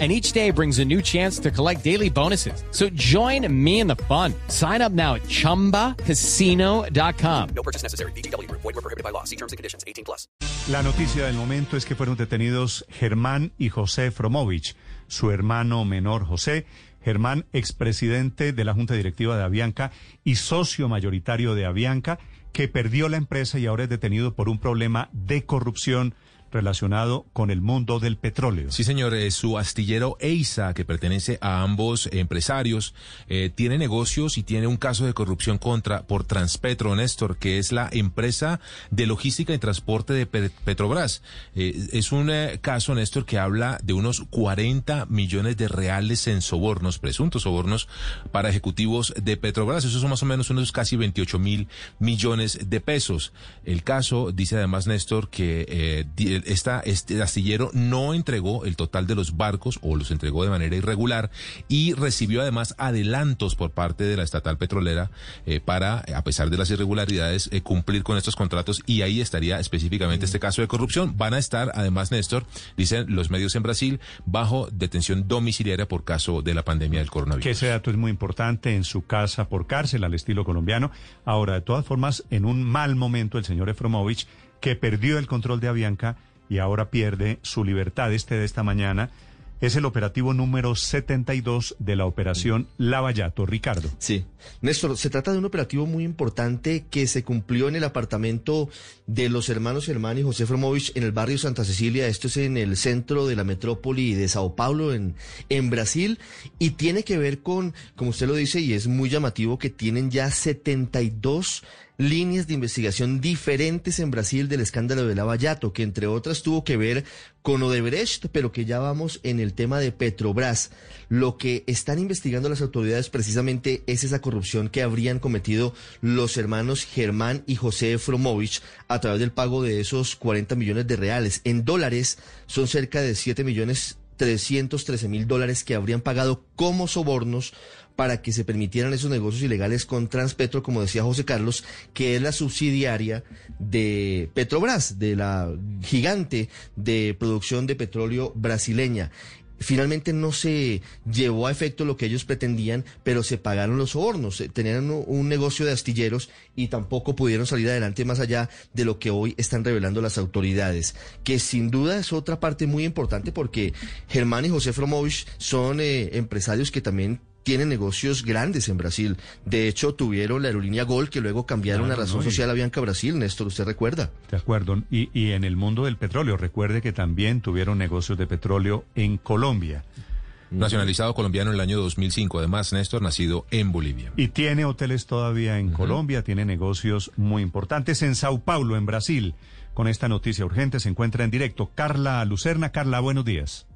and each day brings a new chance to collect daily bonuses. So join me in the fun. Sign up now at ChumbaCasino.com. No purchase necessary. BGW. Void were prohibited by law. See terms and conditions. 18 plus. La noticia del momento es que fueron detenidos Germán y José Fromovich, su hermano menor José. Germán, expresidente de la Junta Directiva de Avianca y socio mayoritario de Avianca, que perdió la empresa y ahora es detenido por un problema de corrupción relacionado con el mundo del petróleo. Sí, señor. Eh, su astillero EISA, que pertenece a ambos empresarios, eh, tiene negocios y tiene un caso de corrupción contra por Transpetro, Néstor, que es la empresa de logística y transporte de Petrobras. Eh, es un caso, Néstor, que habla de unos 40 millones de reales en sobornos, presuntos sobornos, para ejecutivos de Petrobras. Eso son más o menos unos casi 28 mil millones de pesos. El caso, dice además Néstor, que esta, este astillero no entregó el total de los barcos o los entregó de manera irregular y recibió además adelantos por parte de la estatal petrolera eh, para, a pesar de las irregularidades, eh, cumplir con estos contratos y ahí estaría específicamente este caso de corrupción. Van a estar, además, Néstor, dicen los medios en Brasil, bajo detención domiciliaria por caso de la pandemia del coronavirus. Que ese dato es muy importante en su casa por cárcel al estilo colombiano. Ahora, de todas formas, en un mal momento el señor Efromovich, que perdió el control de Avianca, y ahora pierde su libertad. Este de esta mañana es el operativo número 72 de la operación Lavallato. Ricardo. Sí. Néstor, se trata de un operativo muy importante que se cumplió en el apartamento de los hermanos Germán y José Fromovich en el barrio Santa Cecilia. Esto es en el centro de la metrópoli de Sao Paulo, en, en Brasil. Y tiene que ver con, como usted lo dice, y es muy llamativo, que tienen ya 72 líneas de investigación diferentes en Brasil del escándalo de Lavallato, que entre otras tuvo que ver con Odebrecht, pero que ya vamos en el tema de Petrobras. Lo que están investigando las autoridades precisamente es esa corrupción que habrían cometido los hermanos Germán y José Fromovich a través del pago de esos 40 millones de reales. En dólares son cerca de 7 millones 313 mil dólares que habrían pagado como sobornos para que se permitieran esos negocios ilegales con Transpetro, como decía José Carlos, que es la subsidiaria de Petrobras, de la gigante de producción de petróleo brasileña. Finalmente no se llevó a efecto lo que ellos pretendían, pero se pagaron los sobornos. Eh, tenían un negocio de astilleros y tampoco pudieron salir adelante más allá de lo que hoy están revelando las autoridades. Que sin duda es otra parte muy importante porque Germán y José Fromovich son eh, empresarios que también tienen negocios grandes en Brasil. De hecho, tuvieron la aerolínea Gol, que luego cambiaron la razón social a Bianca Brasil, Néstor, ¿usted recuerda? De acuerdo. Y, y en el mundo del petróleo, recuerde que también tuvieron negocios de petróleo en Colombia. Nacionalizado colombiano en el año 2005, además Néstor, nacido en Bolivia. Y tiene hoteles todavía en Colombia, tiene negocios muy importantes en Sao Paulo, en Brasil. Con esta noticia urgente se encuentra en directo Carla Lucerna. Carla, buenos días.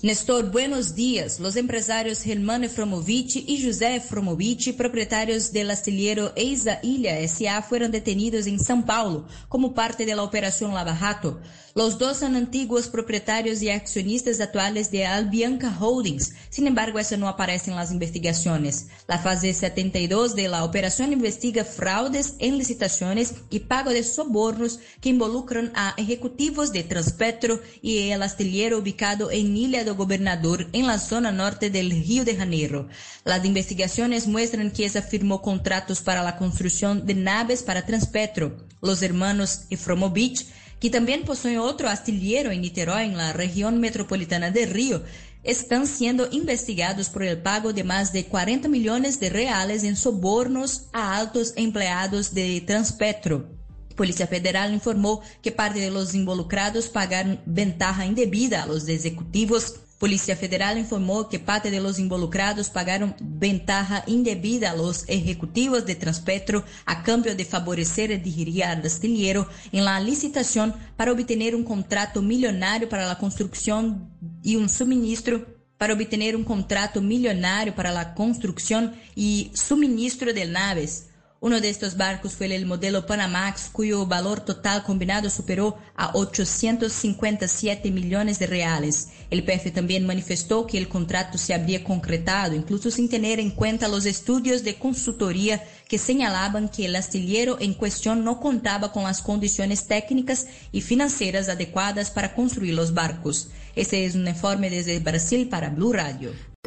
Nestor, buenos dias. Los empresarios Germán Efromovich y José Efromovich, propietarios del astillero Eisa Ilha S.A., fueron detenidos en São Paulo como parte de la operación Lava Jato. Los dos son antiguos propietarios y accionistas actuales de Albianca Holdings. Sin embargo, eso no aparece en las investigaciones. La fase 72 de la operación investiga fraudes en licitaciones y pago de sobornos que involucran a ejecutivos de Transpetro y el astillero ubicado en Ilha do Gobernador, en la zona norte del Río de Janeiro. Las investigaciones muestran que esa firmó contratos para la construcción de naves para Transpetro. Los hermanos Efromovich que también posee otro astillero en Niterói, en la región metropolitana de Río, están siendo investigados por el pago de más de 40 millones de reales en sobornos a altos empleados de Transpetro. Polícia Federal informou que parte de los involucrados pagaram ventaja indebida a los ejecutivos Polícia Federal informou que parte de los involucrados pagaram ventaja indebida a los ejecutivos de Transpetro a cambio de favorecer a dirigir al astillero en la licitación para obtener un contrato millonario para la construcción y un suministro para obtener un contrato millonario para la construcción y suministro de naves. Uno de estos barcos fue el modelo Panamax, cuyo valor total combinado superó a 857 millones de reales. El PF también manifestó que el contrato se habría concretado, incluso sin tener en cuenta los estudios de consultoría que señalaban que el astillero en cuestión no contaba con las condiciones técnicas y financieras adecuadas para construir los barcos. Este es un informe desde Brasil para Blue Radio.